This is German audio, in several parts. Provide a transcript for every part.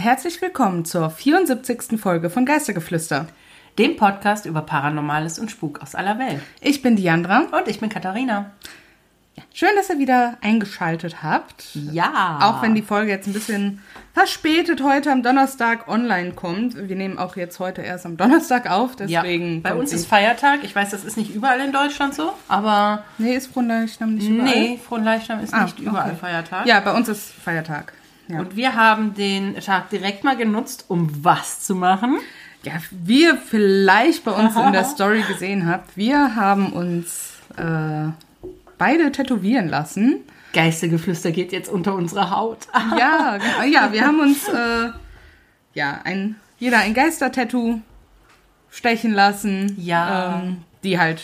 Herzlich willkommen zur 74. Folge von Geistergeflüster. Dem Podcast über Paranormales und Spuk aus aller Welt. Ich bin Diandra. Und ich bin Katharina. Schön, dass ihr wieder eingeschaltet habt. Ja. Auch wenn die Folge jetzt ein bisschen verspätet heute am Donnerstag online kommt. Wir nehmen auch jetzt heute erst am Donnerstag auf, deswegen. Ja. Bei uns ist Feiertag. Ich weiß, das ist nicht überall in Deutschland so, aber Nee, ist Fronleichnam nicht überall? nee, Fronleichnam ist Ah, nicht überall okay. Feiertag. Ja, bei uns ist Feiertag. Ja. Und wir haben den Tag direkt mal genutzt, um was zu machen? Ja, wie ihr vielleicht bei uns in der Story gesehen habt, wir haben uns äh, beide tätowieren lassen. Geistergeflüster geht jetzt unter unsere Haut. Ja, genau. ja, wir haben uns äh, ja ein jeder ein Geister-Tattoo stechen lassen. Ja. ähm, die halt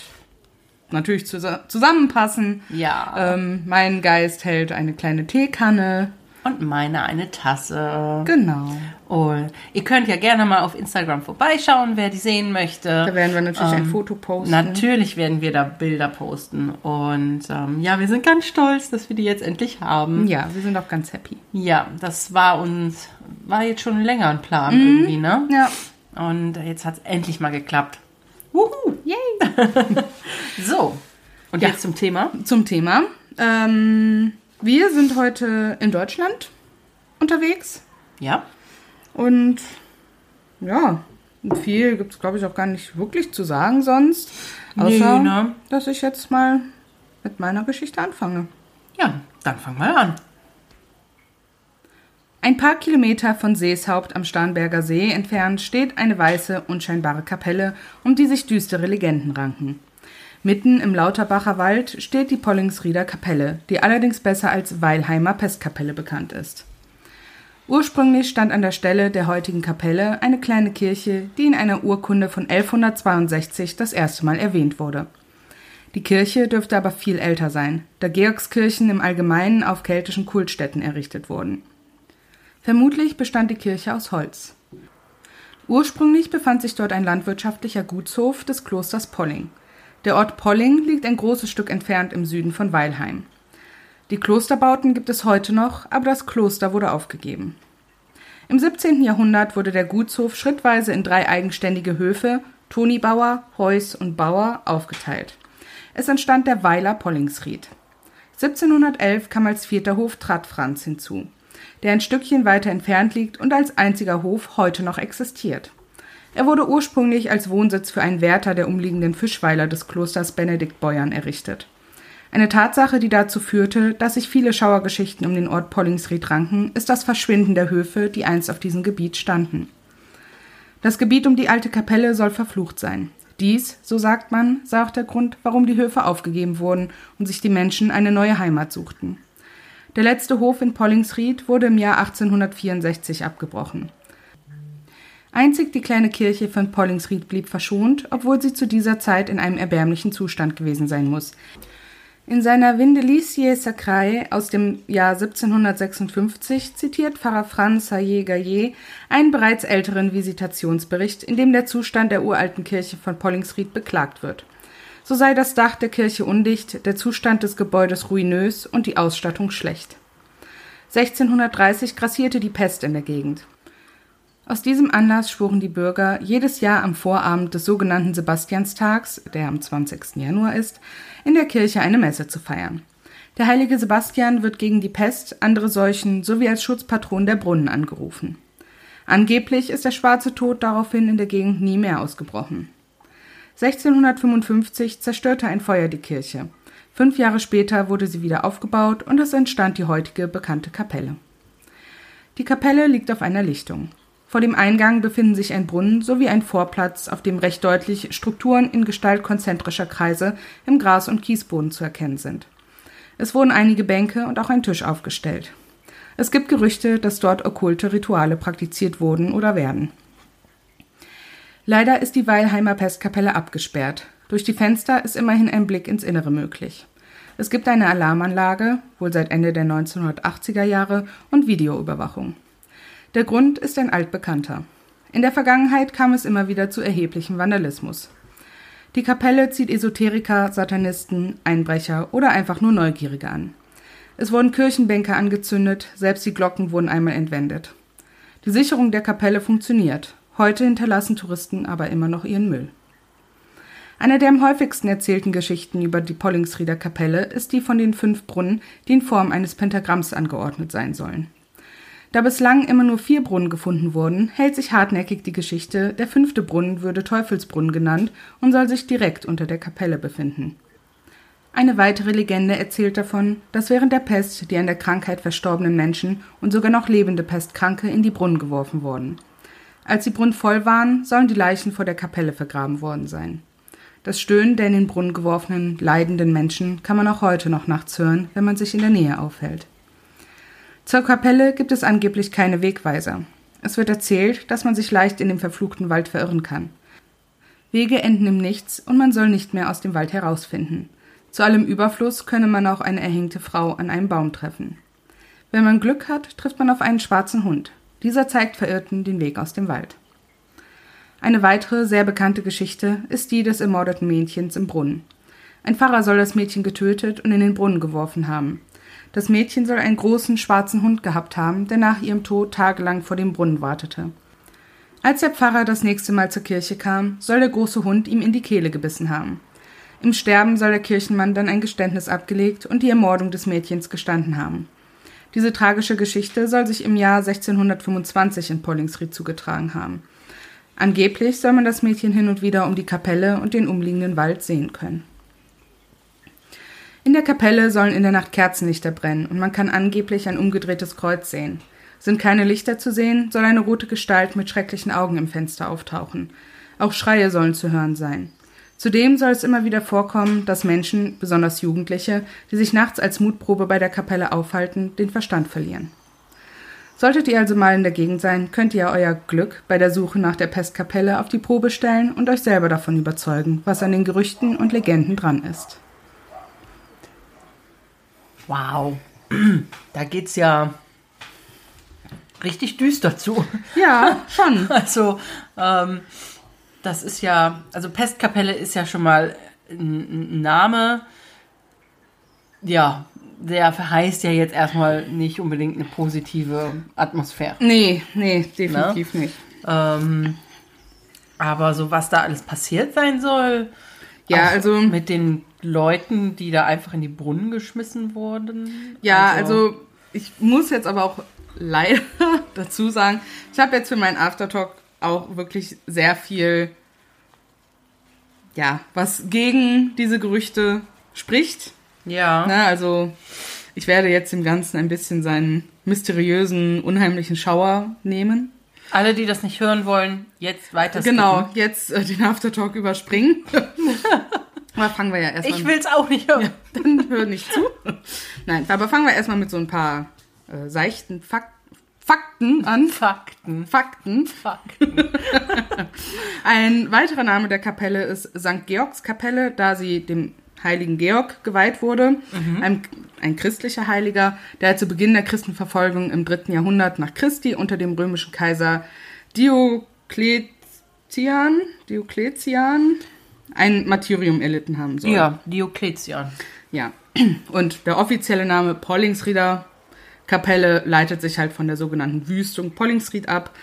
natürlich zus- zusammenpassen. Ja. Ähm, mein Geist hält eine kleine Teekanne. Und meine eine Tasse. Genau. Und ihr könnt ja gerne mal auf Instagram vorbeischauen, wer die sehen möchte. Da werden wir natürlich ein Ähm, Foto posten. Natürlich werden wir da Bilder posten. Und ähm, ja, wir sind ganz stolz, dass wir die jetzt endlich haben. Ja, wir sind auch ganz happy. Ja, das war uns, war jetzt schon länger ein Plan Mhm. irgendwie, ne? Ja. Und jetzt hat es endlich mal geklappt. Wuhu! Yay. So, und Ja. jetzt zum Thema. Zum Thema. Ähm, wir sind heute in Deutschland unterwegs. Ja, Und ja, viel gibt es, glaube ich, auch gar nicht wirklich zu sagen sonst. Außer, Nee, ne? dass ich jetzt mal mit meiner Geschichte anfange. ja, dann fang mal an. Ein paar Kilometer von Seeshaupt am Starnberger See entfernt steht eine weiße, unscheinbare Kapelle, um die sich düstere Legenden ranken. Mitten im Lauterbacher Wald steht die Pollingsrieder Kapelle, die allerdings besser als Weilheimer Pestkapelle bekannt ist. Ursprünglich stand an der Stelle der heutigen Kapelle eine kleine Kirche, die in einer Urkunde von 1162 das erste Mal erwähnt wurde. Die Kirche dürfte aber viel älter sein, da Georgskirchen im Allgemeinen auf keltischen Kultstätten errichtet wurden. Vermutlich bestand die Kirche aus Holz. Ursprünglich befand sich dort ein landwirtschaftlicher Gutshof des Klosters Polling. Der Ort Polling liegt ein großes Stück entfernt im Süden von Weilheim. Die Klosterbauten gibt es heute noch, aber das Kloster wurde aufgegeben. Im 17. Jahrhundert wurde der Gutshof schrittweise in drei eigenständige Höfe, Tonibauer, Heuss und Bauer, aufgeteilt. Es entstand der Weiler Pollingsried. 1711 kam als vierter Hof Trattfranz hinzu, der ein Stückchen weiter entfernt liegt und als einziger Hof heute noch existiert. Er wurde ursprünglich als Wohnsitz für einen Wärter der umliegenden Fischweiler des Klosters Benediktbeuern errichtet. Eine Tatsache, die dazu führte, dass sich viele Schauergeschichten um den Ort Pollingsried ranken, ist das Verschwinden der Höfe, die einst auf diesem Gebiet standen. Das Gebiet um die alte Kapelle soll verflucht sein. Dies, so sagt man, sei auch der Grund, warum die Höfe aufgegeben wurden und sich die Menschen eine neue Heimat suchten. Der letzte Hof in Pollingsried wurde im Jahr 1864 abgebrochen. Einzig die kleine Kirche von Pollingsried blieb verschont, obwohl sie zu dieser Zeit in einem erbärmlichen Zustand gewesen sein muss. In seiner Vindelicie Sacrae aus dem Jahr 1756 zitiert Pfarrer Franz Sayer-Gaillet einen bereits älteren Visitationsbericht, in dem der Zustand der uralten Kirche von Pollingsried beklagt wird. So sei das Dach der Kirche undicht, der Zustand des Gebäudes ruinös und die Ausstattung schlecht. 1630 grassierte die Pest in der Gegend. Aus diesem Anlass schworen die Bürger jedes Jahr am Vorabend des sogenannten Sebastianstags, der am 20. Januar ist, in der Kirche eine Messe zu feiern. Der heilige Sebastian wird gegen die Pest, andere Seuchen sowie als Schutzpatron der Brunnen angerufen. Angeblich ist der schwarze Tod daraufhin in der Gegend nie mehr ausgebrochen. 1655 zerstörte ein Feuer die Kirche. Fünf Jahre später wurde sie wieder aufgebaut und es entstand die heutige bekannte Kapelle. Die Kapelle liegt auf einer Lichtung. Vor dem Eingang befinden sich ein Brunnen sowie ein Vorplatz, auf dem recht deutlich Strukturen in Gestalt konzentrischer Kreise im Gras- und Kiesboden zu erkennen sind. Es wurden einige Bänke und auch ein Tisch aufgestellt. Es gibt Gerüchte, dass dort okkulte Rituale praktiziert wurden oder werden. Leider ist die Weilheimer Pestkapelle abgesperrt. Durch die Fenster ist immerhin ein Blick ins Innere möglich. Es gibt eine Alarmanlage, wohl seit Ende der 1980er Jahre, und Videoüberwachung. Der Grund ist ein altbekannter. In der Vergangenheit kam es immer wieder zu erheblichem Vandalismus. Die Kapelle zieht Esoteriker, Satanisten, Einbrecher oder einfach nur Neugierige an. Es wurden Kirchenbänke angezündet, selbst die Glocken wurden einmal entwendet. Die Sicherung der Kapelle funktioniert. Heute hinterlassen Touristen aber immer noch ihren Müll. Eine der am häufigsten erzählten Geschichten über die Pollingsrieder Kapelle ist die von den fünf Brunnen, die in Form eines Pentagramms angeordnet sein sollen. Da bislang immer nur vier Brunnen gefunden wurden, hält sich hartnäckig die Geschichte, der fünfte Brunnen würde Teufelsbrunnen genannt und soll sich direkt unter der Kapelle befinden. Eine weitere Legende erzählt davon, dass während der Pest die an der Krankheit verstorbenen Menschen und sogar noch lebende Pestkranke in die Brunnen geworfen wurden. Als die Brunnen voll waren, sollen die Leichen vor der Kapelle vergraben worden sein. Das Stöhnen der in den Brunnen geworfenen, leidenden Menschen kann man auch heute noch nachts hören, wenn man sich in der Nähe aufhält. Zur Kapelle gibt es angeblich keine Wegweiser. Es wird erzählt, dass man sich leicht in dem verfluchten Wald verirren kann. Wege enden im Nichts und man soll nicht mehr aus dem Wald herausfinden. Zu allem Überfluss könne man auch eine erhängte Frau an einem Baum treffen. Wenn man Glück hat, trifft man auf einen schwarzen Hund. Dieser zeigt Verirrten den Weg aus dem Wald. Eine weitere sehr bekannte Geschichte ist die des ermordeten Mädchens im Brunnen. Ein Pfarrer soll das Mädchen getötet und in den Brunnen geworfen haben. Das Mädchen soll einen großen schwarzen Hund gehabt haben, der nach ihrem Tod tagelang vor dem Brunnen wartete. Als der Pfarrer das nächste Mal zur Kirche kam, soll der große Hund ihm in die Kehle gebissen haben. Im Sterben soll der Kirchenmann dann ein Geständnis abgelegt und die Ermordung des Mädchens gestanden haben. Diese tragische Geschichte soll sich im Jahr 1625 in Pollingsried zugetragen haben. Angeblich soll man das Mädchen hin und wieder um die Kapelle und den umliegenden Wald sehen können. In der Kapelle sollen in der Nacht Kerzenlichter brennen und man kann angeblich ein umgedrehtes Kreuz sehen. Sind keine Lichter zu sehen, soll eine rote Gestalt mit schrecklichen Augen im Fenster auftauchen. Auch Schreie sollen zu hören sein. Zudem soll es immer wieder vorkommen, dass Menschen, besonders Jugendliche, die sich nachts als Mutprobe bei der Kapelle aufhalten, den Verstand verlieren. Solltet ihr also mal in der Gegend sein, könnt ihr euer Glück bei der Suche nach der Pestkapelle auf die Probe stellen und euch selber davon überzeugen, was an den Gerüchten und Legenden dran ist. Wow. Da geht's ja richtig düster zu. Ja, schon. Also, ähm, das ist ja, also Pestkapelle ist ja schon mal ein, Name. Ja, der verheißt ja jetzt erstmal nicht unbedingt eine positive Atmosphäre. Nee, nee, definitiv Ne? nicht. Ähm, aber so was da alles passiert sein soll. Ja, auch also- mit den Leuten, die da einfach in die Brunnen geschmissen wurden. Ja, also, ich muss jetzt aber auch leider dazu sagen, ich habe jetzt für meinen Aftertalk auch wirklich sehr viel, ja, was gegen diese Gerüchte spricht. ja. Ne, also ich werde jetzt dem Ganzen ein bisschen seinen mysteriösen, unheimlichen Schauer nehmen. Alle, die das nicht hören wollen, jetzt weiter. Genau, jetzt äh, den Aftertalk überspringen. aber fangen wir ja erstmal Ich will es auch nicht hören. dann hör nicht zu. Nein, aber fangen wir erstmal mit so ein paar äh, seichten Fak Fakten an. Fakten. Fakten. Fakten. Ein weiterer Name der Kapelle ist St. Georgs Kapelle, da sie dem heiligen Georg geweiht wurde, ein, ein christlicher Heiliger, der zu Beginn der Christenverfolgung im dritten Jahrhundert nach Christi unter dem römischen Kaiser Diokletian, Diokletian ein Martyrium erlitten haben soll. Ja, Diokletian. Ja. Und der offizielle Name Pollingsrieder Kapelle leitet sich halt von der sogenannten Wüstung Pollingsried ab.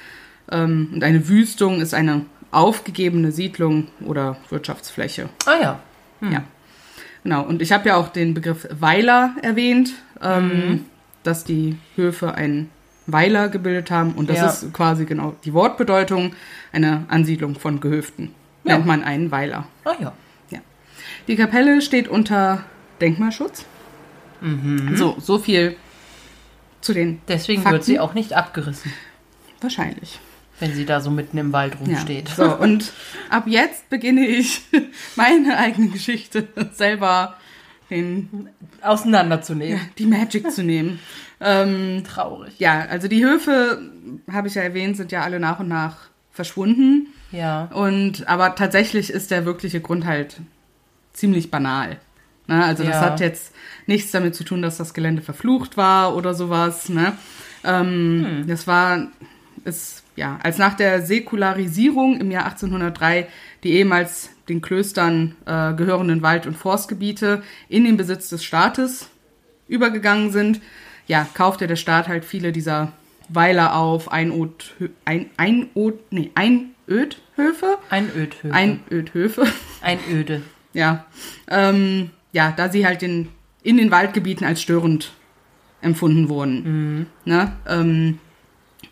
Ähm, Und eine Wüstung ist eine aufgegebene Siedlung oder Wirtschaftsfläche. Ah ja. Ja. Genau. Und ich habe ja auch den Begriff Weiler erwähnt, ähm, dass die Höfe einen Weiler gebildet haben. Und das Ja. ist quasi genau die Wortbedeutung, eine Ansiedlung von Gehöften. Ja. Nennt man einen Weiler. Ah ja. Ja. Die Kapelle steht unter Denkmalschutz. So, so viel zu den Deswegen Fakten. wird sie auch nicht abgerissen, Wahrscheinlich. Wenn sie da so mitten im Wald Ja. rumsteht. So, und ab jetzt beginne ich meine eigene Geschichte selber den, Auseinanderzunehmen. die Magic zu nehmen. Ähm, Traurig. ja, also die Höfe, habe ich ja erwähnt, sind ja alle nach und nach verschwunden. Ja. Und aber tatsächlich ist der wirkliche Grund halt ziemlich banal. Ne? Also das Ja. hat jetzt nichts damit zu tun, dass das Gelände verflucht war oder sowas. Ne? Ähm, Das war, ist, ja, als nach der Säkularisierung im Jahr 1803 die ehemals den Klöstern äh, gehörenden Wald- und Forstgebiete in den Besitz des Staates übergegangen sind, ja, kaufte der Staat halt viele dieser Weiler auf, Einod, ein, Einod, nee, Einödhöfe. Einödhöfe. Einödhöfe. Einöde. Ja. Ähm, ja, da sie halt in, in den Waldgebieten als störend empfunden wurden. Ne? Ähm,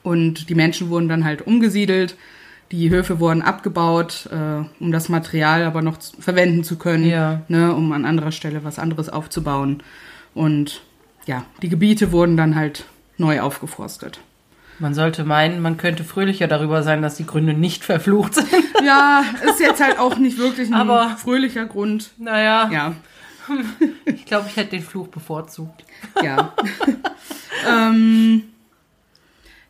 und die Menschen wurden dann halt umgesiedelt. Die Höfe wurden abgebaut, äh, um das Material aber noch zu, verwenden zu können, Ja. ne, um an anderer Stelle was anderes aufzubauen. Und ja, die Gebiete wurden dann halt neu aufgeforstet. Man sollte meinen, man könnte fröhlicher darüber sein, dass die Gründe nicht verflucht sind. Ja, ist jetzt halt auch nicht wirklich ein Aber- fröhlicher Grund. Naja, Ja, ich glaube, ich hätte den Fluch bevorzugt. ja. ähm,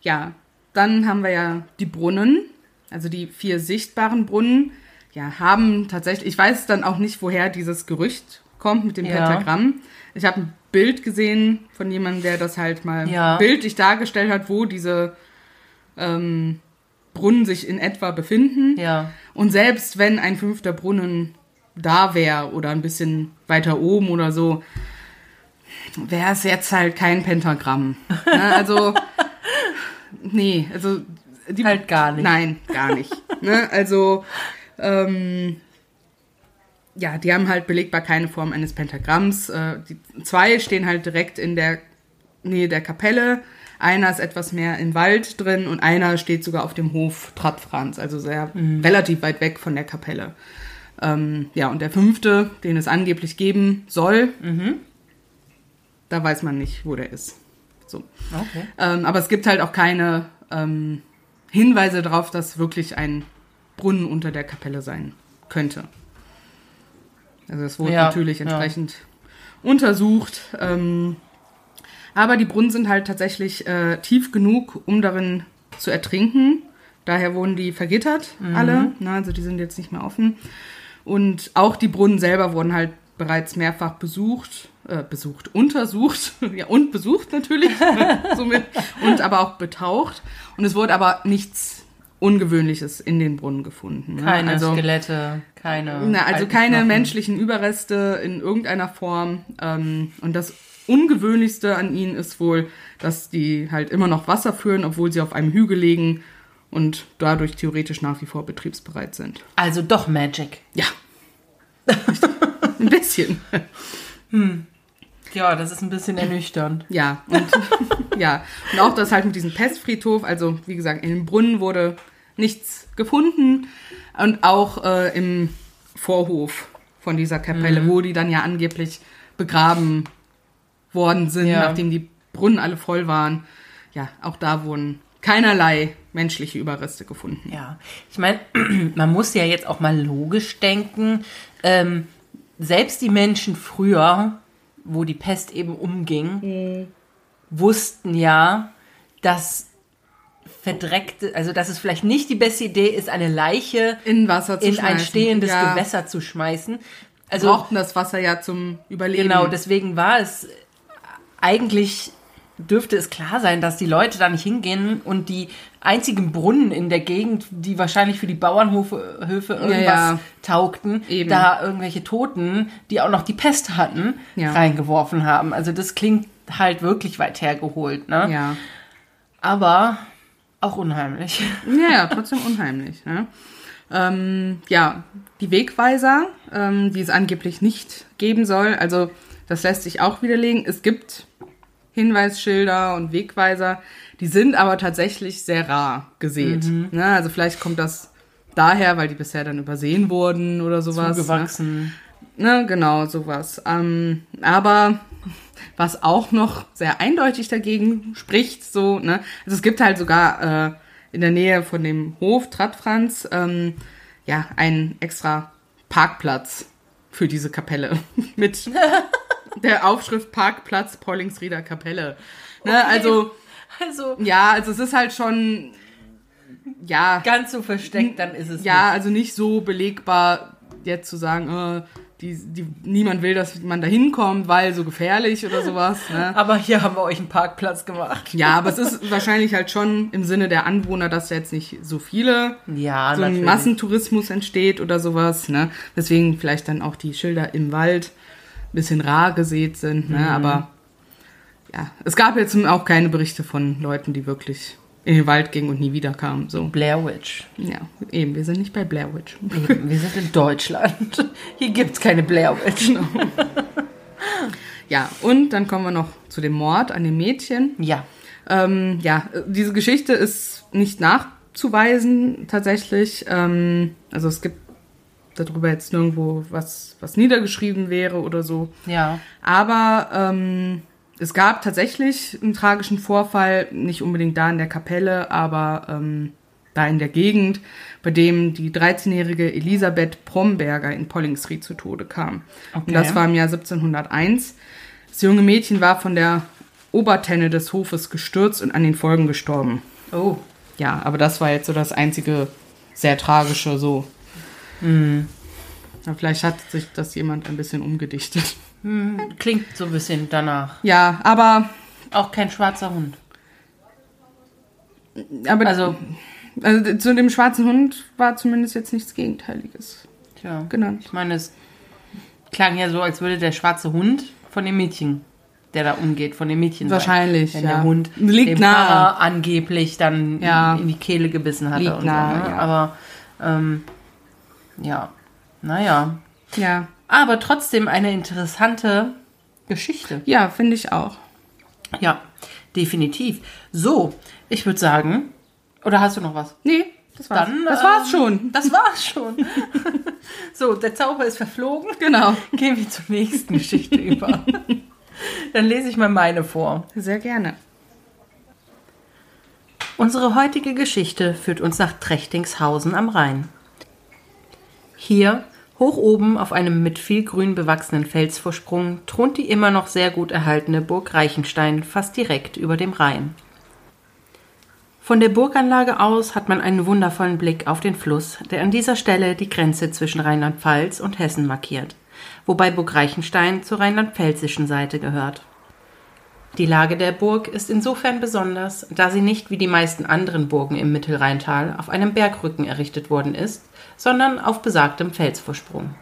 ja, dann haben wir ja die Brunnen, also die vier sichtbaren Brunnen. Ja, haben tatsächlich, ich weiß dann auch nicht, woher dieses Gerücht kommt mit dem Ja. Pentagramm. Ich habe ein Bild gesehen von jemandem, der das halt mal Ja. bildlich dargestellt hat, wo diese ähm, Brunnen sich in etwa befinden. Ja. Und selbst wenn ein fünfter Brunnen da wäre oder ein bisschen weiter oben oder so, wäre es jetzt halt kein Pentagramm. Ne? Also, nee, also die, Halt gar nicht. Nein, gar nicht. ne? Also, ähm, ja, die haben halt belegbar keine Form eines Pentagramms. Äh, die zwei stehen halt direkt in der Nähe der Kapelle. Einer ist etwas mehr im Wald drin und einer steht sogar auf dem Hof Trattfranz, also sehr relativ weit weg von der Kapelle. Ähm, ja, und der fünfte, den es angeblich geben soll, da weiß man nicht, wo der ist. So. Okay. Ähm, aber es gibt halt auch keine ähm, Hinweise darauf, dass wirklich ein Brunnen unter der Kapelle sein könnte. Also es wurde Ja, natürlich ja. entsprechend untersucht. Ähm, aber die Brunnen sind halt tatsächlich äh, tief genug, um darin zu ertrinken. Daher wurden die vergittert, Mhm. alle. Na, also die sind jetzt nicht mehr offen. Und auch die Brunnen selber wurden halt bereits mehrfach besucht, äh, besucht, untersucht, ja und besucht natürlich, somit, und aber auch betaucht. Und es wurde aber nichts Ungewöhnliches in den Brunnen gefunden. ne? Keine also, Skelette, keine. na, also keine Knochen. menschlichen Überreste in irgendeiner Form. Ähm, und das Ungewöhnlichste an ihnen ist wohl, dass die halt immer noch Wasser führen, obwohl sie auf einem Hügel liegen und dadurch theoretisch nach wie vor betriebsbereit sind. Also doch Magic. Ja. Ein bisschen. Ja, das ist ein bisschen ernüchternd. Ja, und ja. Und auch das halt mit diesem Pestfriedhof, also wie gesagt, in dem Brunnen wurde nichts gefunden. Und auch äh, im Vorhof von dieser Kapelle, wo die dann ja angeblich begraben worden sind, Ja. nachdem die Brunnen alle voll waren. Ja, auch da wurden keinerlei menschliche Überreste gefunden. Ja, ich meine, man muss ja jetzt auch mal logisch denken. Ähm, selbst die Menschen früher, wo die Pest eben umging, wussten ja, dass verdreckte, also dass es vielleicht nicht die beste Idee ist, eine Leiche In Wasser zu in schmeißen. ein stehendes ja, Gewässer zu schmeißen. Also brauchten das Wasser ja zum Überleben. Genau, deswegen war es eigentlich dürfte es klar sein, dass die Leute da nicht hingehen und die einzigen Brunnen in der Gegend, die wahrscheinlich für die Bauernhöfe Höfe irgendwas ja. taugten, Eben. da irgendwelche Toten, die auch noch die Pest hatten, Ja. reingeworfen haben. Also das klingt halt wirklich weit hergeholt, ne? ja. Aber auch unheimlich. Ja, ja, trotzdem unheimlich. Ne? Ähm, ja, die Wegweiser, ähm, die es angeblich nicht geben soll, also das lässt sich auch widerlegen. Es gibt Hinweisschilder und Wegweiser, die sind aber tatsächlich sehr rar gesät. Ne? Also vielleicht kommt das daher, weil die bisher dann übersehen wurden oder sowas. Ne? Zugewachsen. Ne, genau, sowas. Ähm, aber was auch noch sehr eindeutig dagegen spricht, so, ne, also es gibt halt sogar äh, in der Nähe von dem Hof Trattfranz ähm, ja einen extra Parkplatz für diese Kapelle mit der Aufschrift Parkplatz Pollingsrieder Kapelle. Ne, also Also ja, also es ist halt schon ja ganz so versteckt, dann ist es ja, also nicht so belegbar, jetzt zu sagen, äh, die, die, niemand will, dass man da hinkommt, weil so gefährlich oder sowas. Ne? Aber hier haben wir euch einen Parkplatz gemacht. Ja, aber es ist wahrscheinlich halt schon im Sinne der Anwohner, dass da jetzt nicht so viele, Ja, so ein natürlich. Massentourismus entsteht oder sowas. Ne? Deswegen vielleicht dann auch die Schilder im Wald ein bisschen rar gesät sind. Ne? Aber ja, es gab jetzt auch keine Berichte von Leuten, die wirklich in den Wald gingen und nie wiederkamen. So. Blair Witch. Ja, eben, wir sind nicht bei Blair Witch. Eben, wir sind in Deutschland. Hier gibt es keine Blair Witch. Genau. Ja, und dann kommen wir noch zu dem Mord an dem Mädchen. Ja. Ähm, ja, diese Geschichte ist nicht nachzuweisen tatsächlich. Ähm, also es gibt darüber jetzt nirgendwo was, was niedergeschrieben wäre oder so. Ja. Aber ähm, es gab tatsächlich einen tragischen Vorfall, nicht unbedingt da in der Kapelle, aber ähm, da in der Gegend, bei dem die 13-jährige Elisabeth Bromberger in Pollingsried zu Tode kam. Okay. Und das war im Jahr 1701. Das junge Mädchen war von der Obertenne des Hofes gestürzt und an den Folgen gestorben. Oh. Ja, aber das war jetzt so das einzige sehr tragische so. Hm. Aber vielleicht hat sich das jemand ein bisschen umgedichtet. Hm, klingt so ein bisschen danach. Ja, aber Auch kein schwarzer Hund. aber Also, also zu dem schwarzen Hund war zumindest jetzt nichts Gegenteiliges tja. genannt. Ich meine, es klang ja so, als würde der schwarze Hund von dem Mädchen, der da umgeht, von dem Mädchen Wahrscheinlich, sein. Wenn ja. der Hund Liegt dem nahe. Angeblich dann Ja. in die Kehle gebissen hatte. Liegt und nahe, so, ne? ja. Aber, ähm, ja, naja. Ja, Aber trotzdem eine interessante Geschichte. ja, finde ich auch. Ja, definitiv. So, ich würde sagen, oder hast du noch was? Nee, das war's. Dann, das war's ähm, schon. Das war's schon. so, der Zauber ist verflogen. Genau. Gehen wir zur nächsten Geschichte über. Dann lese ich mal meine vor. Sehr gerne. Unsere heutige Geschichte führt uns nach Trechtingshausen am Rhein. Hier, hoch oben auf einem mit viel Grün bewachsenen Felsvorsprung, thront die immer noch sehr gut erhaltene Burg Reichenstein fast direkt über dem Rhein. Von der Burganlage aus hat man einen wundervollen Blick auf den Fluss, der an dieser Stelle die Grenze zwischen Rheinland-Pfalz und Hessen markiert, wobei Burg Reichenstein zur rheinland-pfälzischen Seite gehört. Die Lage der Burg ist insofern besonders, da sie nicht wie die meisten anderen Burgen im Mittelrheintal auf einem Bergrücken errichtet worden ist, sondern auf besagtem Felsvorsprung.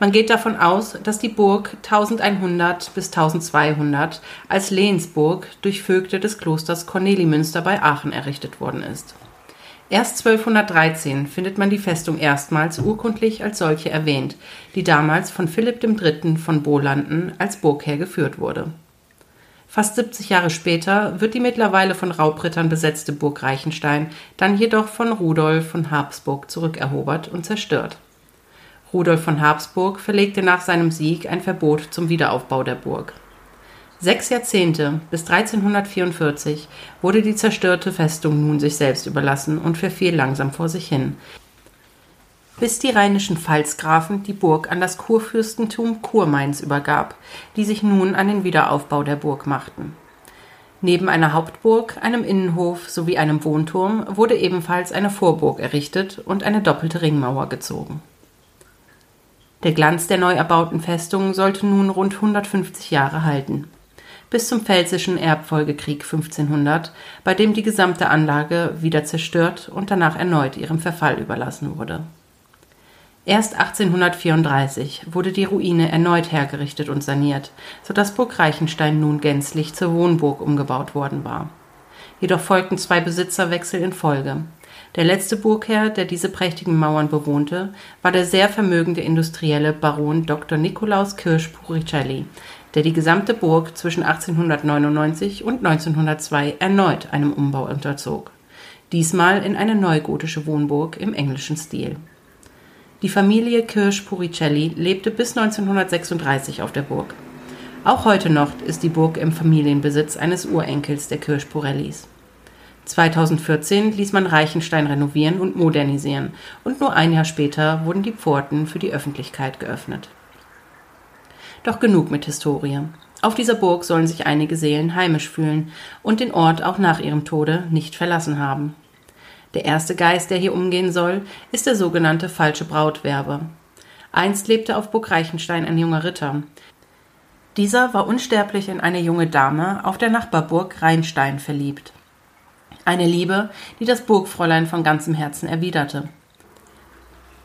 Man geht davon aus, dass die Burg 1100 bis 1200 als Lehensburg durch Vögte des Klosters Cornelimünster bei Aachen errichtet worden ist. Erst 1213 findet man die Festung erstmals urkundlich als solche erwähnt, die damals von Philipp III. von Bolanden als Burgherr geführt wurde. Fast 70 Jahre später wird die mittlerweile von Raubrittern besetzte Burg Reichenstein dann jedoch von Rudolf von Habsburg zurückerobert und zerstört. Rudolf von Habsburg verlegte nach seinem Sieg ein Verbot zum Wiederaufbau der Burg. Sechs Jahrzehnte bis 1344 wurde die zerstörte Festung nun sich selbst überlassen und verfiel langsam vor sich hin, bis die rheinischen Pfalzgrafen die Burg an das Kurfürstentum Kurmainz übergab, die sich nun an den Wiederaufbau der Burg machten. Neben einer Hauptburg, einem Innenhof sowie einem Wohnturm wurde ebenfalls eine Vorburg errichtet und eine doppelte Ringmauer gezogen. Der Glanz der neu erbauten Festung sollte nun rund 150 Jahre halten. Bis zum Pfälzischen Erbfolgekrieg 1500, bei dem die gesamte Anlage wieder zerstört und danach erneut ihrem Verfall überlassen wurde. Erst 1834 wurde die Ruine erneut hergerichtet und saniert, sodass Burg Reichenstein nun gänzlich zur Wohnburg umgebaut worden war. Jedoch folgten zwei Besitzerwechsel in Folge. Der letzte Burgherr, der diese prächtigen Mauern bewohnte, war der sehr vermögende industrielle Baron Dr. Nikolaus Kirsch Puricelli, der die gesamte Burg zwischen 1899 und 1902 erneut einem Umbau unterzog. Diesmal in eine neugotische Wohnburg im englischen Stil. Die Familie Kirsch-Puricelli lebte bis 1936 auf der Burg. Auch heute noch ist die Burg im Familienbesitz eines Urenkels der Kirsch-Purellis. 2014 ließ man Reichenstein renovieren und modernisieren und nur ein Jahr später wurden die Pforten für die Öffentlichkeit geöffnet. Doch genug mit Historie. Auf dieser Burg sollen sich einige Seelen heimisch fühlen und den Ort auch nach ihrem Tode nicht verlassen haben. Der erste Geist, der hier umgehen soll, ist der sogenannte falsche Brautwerber. Einst lebte auf Burg Reichenstein ein junger Ritter. Dieser war unsterblich in eine junge Dame auf der Nachbarburg Rheinstein verliebt. Eine Liebe, die das Burgfräulein von ganzem Herzen erwiderte.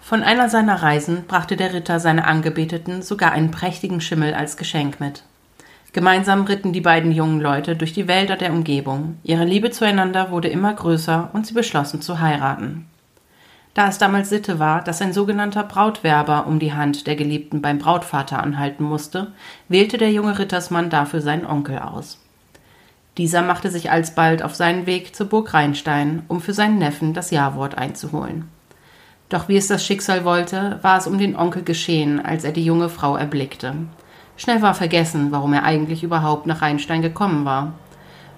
Von einer seiner Reisen brachte der Ritter seiner Angebeteten sogar einen prächtigen Schimmel als Geschenk mit. Gemeinsam ritten die beiden jungen Leute durch die Wälder der Umgebung. Ihre Liebe zueinander wurde immer größer und sie beschlossen zu heiraten. Da es damals Sitte war, dass ein sogenannter Brautwerber um die Hand der Geliebten beim Brautvater anhalten musste, wählte der junge Rittersmann dafür seinen Onkel aus. Dieser machte sich alsbald auf seinen Weg zur Burg Rheinstein, um für seinen Neffen das Jawort einzuholen. Doch wie es das Schicksal wollte, war es um den Onkel geschehen, als er die junge Frau erblickte. Schnell war vergessen, warum er eigentlich überhaupt nach Rheinstein gekommen war.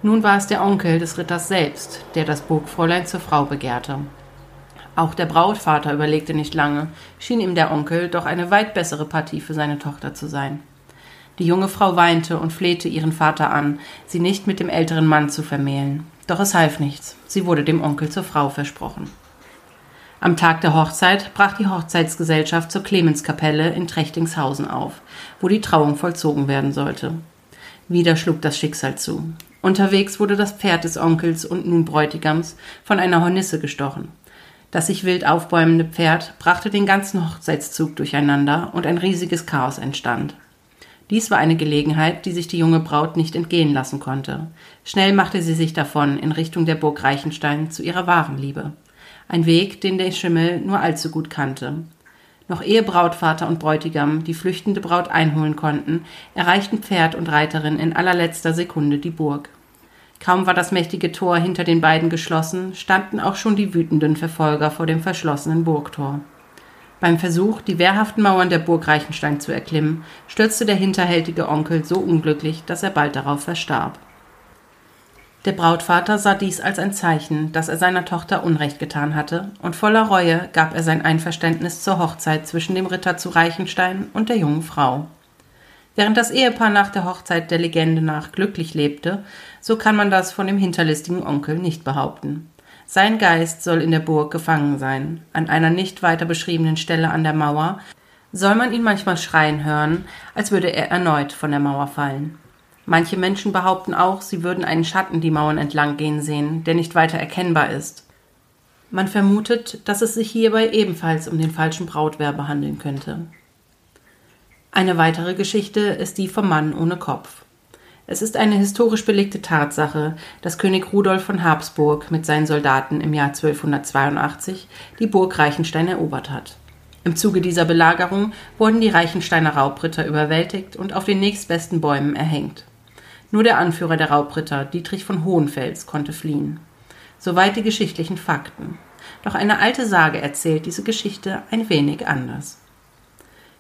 Nun war es der Onkel des Ritters selbst, der das Burgfräulein zur Frau begehrte. Auch der Brautvater überlegte nicht lange, schien ihm der Onkel doch eine weit bessere Partie für seine Tochter zu sein. Die junge Frau weinte und flehte ihren Vater an, sie nicht mit dem älteren Mann zu vermählen. Doch es half nichts, sie wurde dem Onkel zur Frau versprochen. Am Tag der Hochzeit brach die Hochzeitsgesellschaft zur Clemenskapelle in Trechtingshausen auf, wo die Trauung vollzogen werden sollte. Wieder schlug das Schicksal zu. Unterwegs wurde das Pferd des Onkels und nun Bräutigams von einer Hornisse gestochen. Das sich wild aufbäumende Pferd brachte den ganzen Hochzeitszug durcheinander und ein riesiges Chaos entstand. Dies war eine Gelegenheit, die sich die junge Braut nicht entgehen lassen konnte. Schnell machte sie sich davon in Richtung der Burg Reichenstein zu ihrer wahren Liebe ein Weg, den der Schimmel nur allzu gut kannte. Noch ehe Brautvater und Bräutigam die flüchtende Braut einholen konnten, erreichten Pferd und Reiterin in allerletzter Sekunde die Burg. Kaum war das mächtige Tor hinter den beiden geschlossen, standen auch schon die wütenden Verfolger vor dem verschlossenen Burgtor. Beim Versuch, die wehrhaften Mauern der Burg Reichenstein zu erklimmen, stürzte der hinterhältige Onkel so unglücklich, dass er bald darauf verstarb. Der Brautvater sah dies als ein Zeichen, dass er seiner Tochter Unrecht getan hatte, und voller Reue gab er sein Einverständnis zur Hochzeit zwischen dem Ritter zu Reichenstein und der jungen Frau. Während das Ehepaar nach der Hochzeit der Legende nach glücklich lebte, so kann man das von dem hinterlistigen Onkel nicht behaupten. Sein Geist soll in der Burg gefangen sein. An einer nicht weiter beschriebenen Stelle an der Mauer soll man ihn manchmal schreien hören, als würde er erneut von der Mauer fallen. Manche Menschen behaupten auch, sie würden einen Schatten die Mauern entlang gehen sehen, der nicht weiter erkennbar ist. Man vermutet, dass es sich hierbei ebenfalls um den falschen Brautwerber handeln könnte. Eine weitere Geschichte ist die vom Mann ohne Kopf. Es ist eine historisch belegte Tatsache, dass König Rudolf von Habsburg mit seinen Soldaten im Jahr 1282 die Burg Reichenstein erobert hat. Im Zuge dieser Belagerung wurden die Reichensteiner Raubritter überwältigt und auf den nächstbesten Bäumen erhängt. Nur der Anführer der Raubritter, Dietrich von Hohenfels, konnte fliehen. Soweit die geschichtlichen Fakten. Doch eine alte Sage erzählt diese Geschichte ein wenig anders.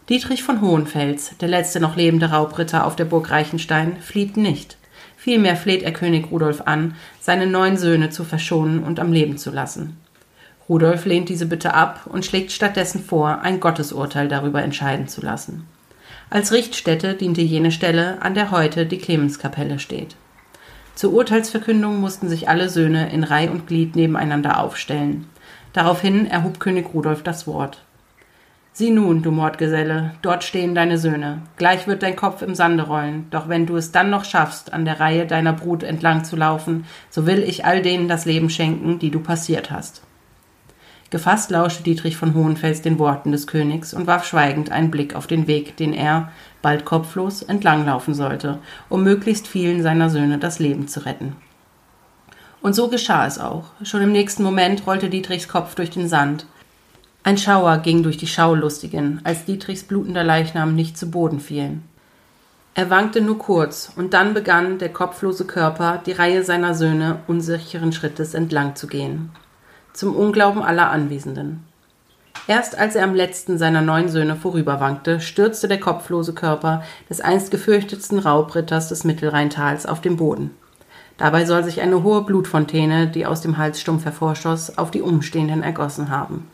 Dietrich von Hohenfels, der letzte noch lebende Raubritter auf der Burg Reichenstein, flieht nicht. Vielmehr fleht er König Rudolf an, seine neun Söhne zu verschonen und am Leben zu lassen. Rudolf lehnt diese Bitte ab und schlägt stattdessen vor, ein Gottesurteil darüber entscheiden zu lassen. Als Richtstätte diente jene Stelle, an der heute die Clemenskapelle steht. Zur Urteilsverkündung mussten sich alle Söhne in Reih und Glied nebeneinander aufstellen. Daraufhin erhob König Rudolf das Wort. Sieh nun, du Mordgeselle, dort stehen deine Söhne. Gleich wird dein Kopf im Sande rollen, doch wenn du es dann noch schaffst, an der Reihe deiner Brut entlang zu laufen, so will ich all denen das Leben schenken, die du passiert hast. Gefasst lauschte Dietrich von Hohenfels den Worten des Königs und warf schweigend einen Blick auf den Weg, den er, bald kopflos, entlanglaufen sollte, um möglichst vielen seiner Söhne das Leben zu retten. Und so geschah es auch. Schon im nächsten Moment rollte Dietrichs Kopf durch den Sand. Ein Schauer ging durch die Schaulustigen, als Dietrichs blutender Leichnam nicht zu Boden fiel. Er wankte nur kurz, und dann begann der kopflose Körper, die Reihe seiner Söhne unsicheren Schrittes entlang zu gehen zum Unglauben aller Anwesenden. Erst als er am letzten seiner neun Söhne vorüberwankte, stürzte der kopflose Körper des einst gefürchtetsten Raubritters des Mittelrheintals auf den Boden. Dabei soll sich eine hohe Blutfontäne, die aus dem Halsstumpf hervorschoss, auf die Umstehenden ergossen haben.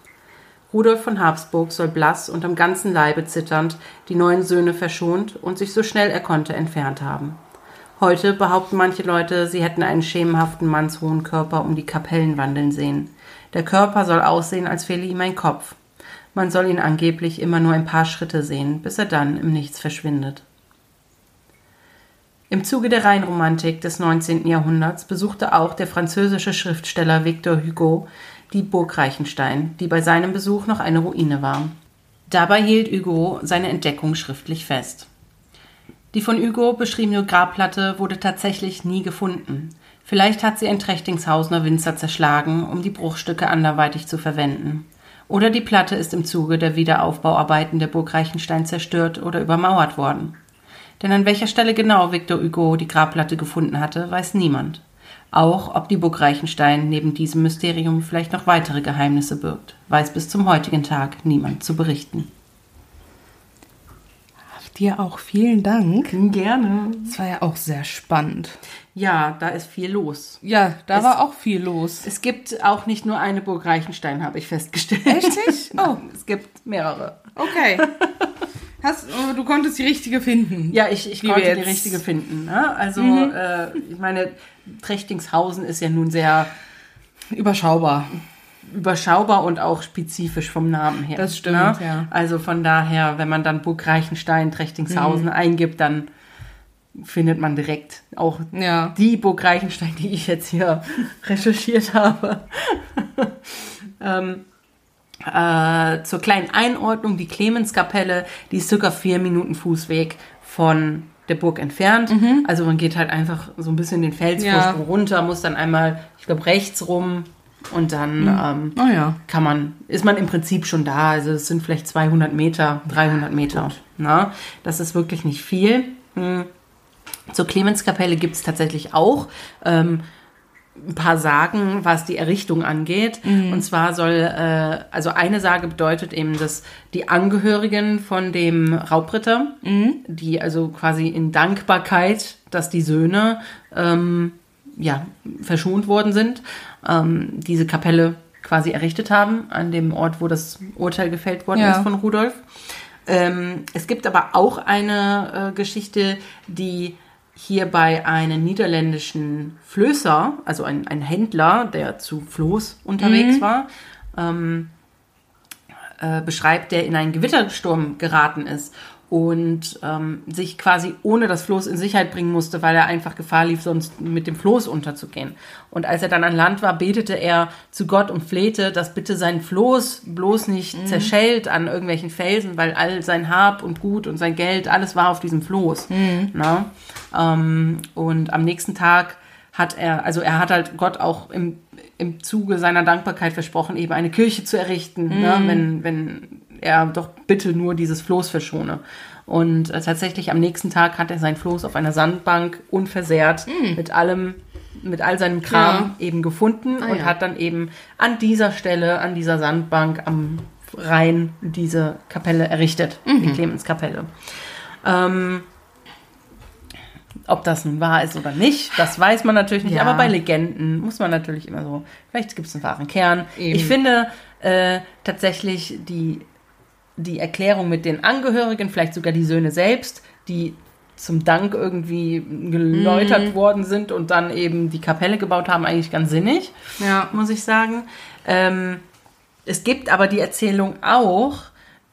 Rudolf von Habsburg soll blass und am ganzen Leibe zitternd die neun Söhne verschont und sich so schnell er konnte entfernt haben. Heute behaupten manche Leute, sie hätten einen schemenhaften mannshohen Körper um die Kapellen wandeln sehen. Der Körper soll aussehen, als fehle ihm ein Kopf. Man soll ihn angeblich immer nur ein paar Schritte sehen, bis er dann im Nichts verschwindet. Im Zuge der Rheinromantik des 19. Jahrhunderts besuchte auch der französische Schriftsteller Victor Hugo die Burg Reichenstein, die bei seinem Besuch noch eine Ruine war. Dabei hielt Hugo seine Entdeckung schriftlich fest. Die von Hugo beschriebene Grabplatte wurde tatsächlich nie gefunden. Vielleicht hat sie ein Trechtingshausener Winzer zerschlagen, um die Bruchstücke anderweitig zu verwenden. Oder die Platte ist im Zuge der Wiederaufbauarbeiten der Burg Reichenstein zerstört oder übermauert worden. Denn an welcher Stelle genau Victor Hugo die Grabplatte gefunden hatte, weiß niemand. Auch ob die Burg Reichenstein neben diesem Mysterium vielleicht noch weitere Geheimnisse birgt, weiß bis zum heutigen Tag niemand zu berichten. Dir auch vielen Dank. Gerne. Es war ja auch sehr spannend. Ja, da ist viel los. Ja, da Es- war auch viel los. Es gibt auch nicht nur eine Burg Reichenstein, habe ich festgestellt. Nicht? Oh, Es gibt mehrere. okay. Hast, oh, du konntest die richtige finden. Ja, ich, ich konnte wir die jetzt- richtige finden. Ne? Also, äh, ich meine, Trechtingshausen ist ja nun sehr Überschaubar. Überschaubar und auch spezifisch vom Namen her. Das stimmt, ne? ja. Also von daher, wenn man dann Burg Reichenstein, Trechtingshausen Mhm. eingibt, dann findet man direkt auch Ja. die Burg Reichenstein, die ich jetzt hier recherchiert habe. ähm, äh, zur kleinen Einordnung, die Clemenskapelle, die ist circa vier Minuten Fußweg von der Burg entfernt. Also man geht halt einfach so ein bisschen den Felsvorsprung Ja. runter, muss dann einmal, ich glaube, rechts rum und dann ähm, Oh ja. kann man, ist man im Prinzip schon da. Also es sind vielleicht 200 Meter, 300 Meter. Na, das ist wirklich nicht viel. Hm. Zur Clemenskapelle gibt es tatsächlich auch ähm, ein paar Sagen, was die Errichtung angeht. Und zwar soll, äh, also eine Sage bedeutet eben, dass die Angehörigen von dem Raubritter, die also quasi in Dankbarkeit, dass die Söhne ähm, ja, verschont worden sind, ähm, diese Kapelle quasi errichtet haben, an dem Ort, wo das Urteil gefällt worden Ja. ist von Rudolf. Ähm, es gibt aber auch eine äh, Geschichte, die hierbei einen niederländischen Flößer, also ein, ein Händler, der zu Floß unterwegs war, ähm, äh, beschreibt, der in einen Gewittersturm geraten ist und ähm, sich quasi ohne das Floß in Sicherheit bringen musste, weil er einfach Gefahr lief, sonst mit dem Floß unterzugehen. Und als er dann an Land war, betete er zu Gott und flehte, dass bitte sein Floß bloß nicht zerschellt an irgendwelchen Felsen, weil all sein Hab und Gut und sein Geld, alles war auf diesem Floß. Na? Ähm, und am nächsten Tag hat er, also er hat halt Gott auch im, im Zuge seiner Dankbarkeit versprochen, eben eine Kirche zu errichten, ne, wenn, wenn er doch bitte nur dieses Floß verschone. Und äh, tatsächlich am nächsten Tag hat er sein Floß auf einer Sandbank unversehrt mit allem, mit all seinem Kram eben gefunden und ja. hat dann eben an dieser Stelle, an dieser Sandbank am Rhein diese Kapelle errichtet, die Clemenskapelle. Ähm, ob das nun wahr ist oder nicht, das weiß man natürlich nicht. Ja. Aber bei Legenden muss man natürlich immer so, vielleicht gibt es einen wahren Kern. Eben. Ich finde äh, tatsächlich die, die Erklärung mit den Angehörigen, vielleicht sogar die Söhne selbst, die zum Dank irgendwie geläutert Mhm. worden sind und dann eben die Kapelle gebaut haben, eigentlich ganz sinnig Ja. muss ich sagen. Ähm, es gibt aber die Erzählung auch,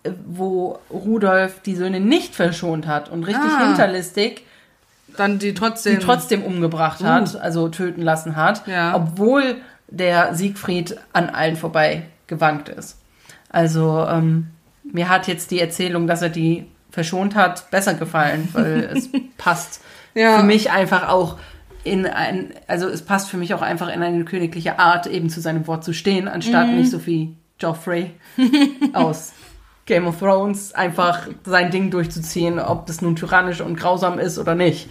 äh, wo Rudolf die Söhne nicht verschont hat und richtig Ah. hinterlistig Dann die trotzdem. die trotzdem umgebracht hat, also töten lassen hat, Ja. obwohl der Siegfried an allen vorbei gewankt ist. Also ähm, mir hat jetzt die Erzählung, dass er die verschont hat, besser gefallen, weil es passt Ja. für mich einfach auch in ein, also es passt für mich auch einfach in eine königliche Art, eben zu seinem Wort zu stehen, anstatt Mhm. nicht so wie Joffrey aus Game of Thrones einfach sein Ding durchzuziehen, ob das nun tyrannisch und grausam ist oder nicht.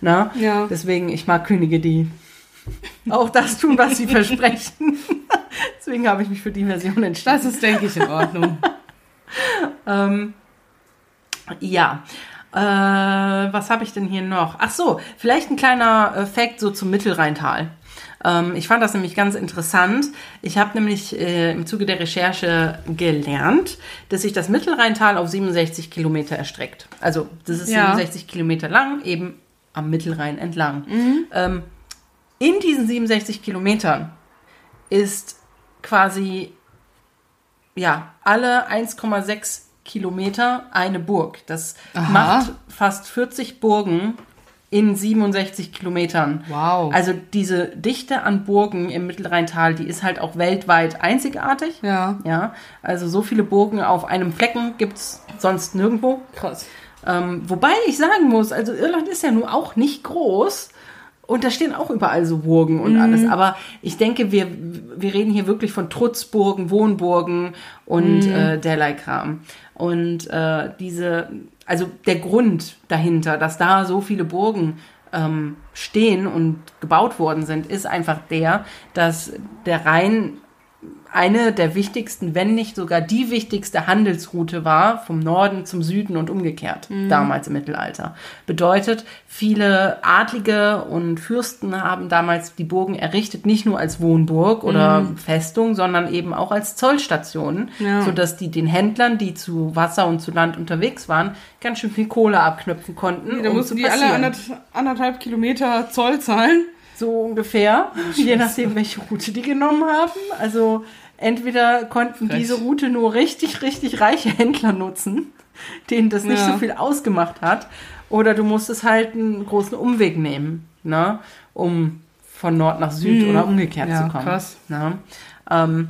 Na? Ja. Deswegen, ich mag Könige, die auch das tun, was sie versprechen. Deswegen habe ich mich für die Version entschieden. Das ist, denke ich, in Ordnung. Ähm, ja. Äh, was habe ich denn hier noch? Ach so, vielleicht ein kleiner äh, Fact so zum Mittelrheintal. Ähm, ich fand das nämlich ganz interessant. Ich habe nämlich äh, im Zuge der Recherche gelernt, dass sich das Mittelrheintal auf 67 Kilometer erstreckt. Also das ist Ja. 67 Kilometer lang, eben am Mittelrhein entlang. Ähm, in diesen 67 Kilometern ist quasi ja, alle 1,6 Kilometer eine Burg. Das Aha. macht fast 40 Burgen in 67 Kilometern. Wow. Also diese Dichte an Burgen im Mittelrheintal, die ist halt auch weltweit einzigartig. Ja. Ja, also so viele Burgen auf einem Flecken gibt's sonst nirgendwo. Krass. Ähm, wobei ich sagen muss, also Irland ist ja nun auch nicht groß. Und da stehen auch überall so Burgen und alles. Aber ich denke, wir, wir reden hier wirklich von Trutzburgen, Wohnburgen und äh, derlei Kram. Und äh, diese, also der Grund dahinter, dass da so viele Burgen ähm, stehen und gebaut worden sind, ist einfach der, dass der Rhein eine der wichtigsten, wenn nicht sogar die wichtigste Handelsroute war, vom Norden zum Süden und umgekehrt, damals im Mittelalter. Bedeutet, viele Adlige und Fürsten haben damals die Burgen errichtet, nicht nur als Wohnburg oder Festung, sondern eben auch als Zollstationen, Ja. sodass die den Händlern, die zu Wasser und zu Land unterwegs waren, ganz schön viel Kohle abknüpfen konnten. Da um mussten die alle anderthalb Kilometer Zoll zahlen. So ungefähr, je nachdem, welche Route die genommen haben. Also entweder konnten Frech. diese Route nur richtig, richtig reiche Händler nutzen, denen das nicht Ja. so viel ausgemacht hat, oder du musstest halt einen großen Umweg nehmen, ne, um von Nord nach Süd oder umgekehrt. Ja, zu kommen. krass. Ne? Ähm,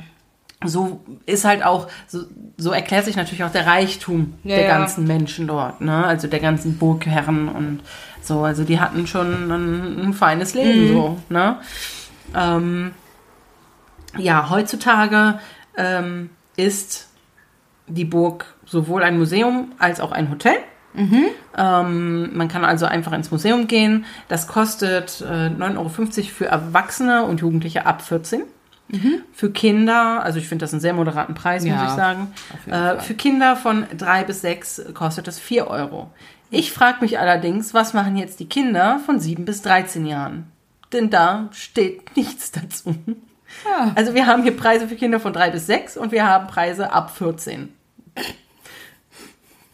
so ist halt auch, so, so erklärt sich natürlich auch der Reichtum Ja, der ja. ganzen Menschen dort, ne? Also der ganzen Burgherren und so. Also die hatten schon ein, ein feines Leben, Mhm. so, ne? Ähm, ja, heutzutage ähm, ist die Burg sowohl ein Museum als auch ein Hotel. Ähm, man kann also einfach ins Museum gehen. Das kostet äh, 9,50 Euro für Erwachsene und Jugendliche ab 14. Für Kinder, also ich finde das einen sehr moderaten Preis, muss Ja, ich sagen. Äh, für Kinder von drei bis sechs kostet es 4 Euro. Ich frage mich allerdings, was machen jetzt die Kinder von 7 bis 13 Jahren? Denn da steht nichts dazu. Ja. Also wir haben hier Preise für Kinder von 3 bis 6 und wir haben Preise ab 14.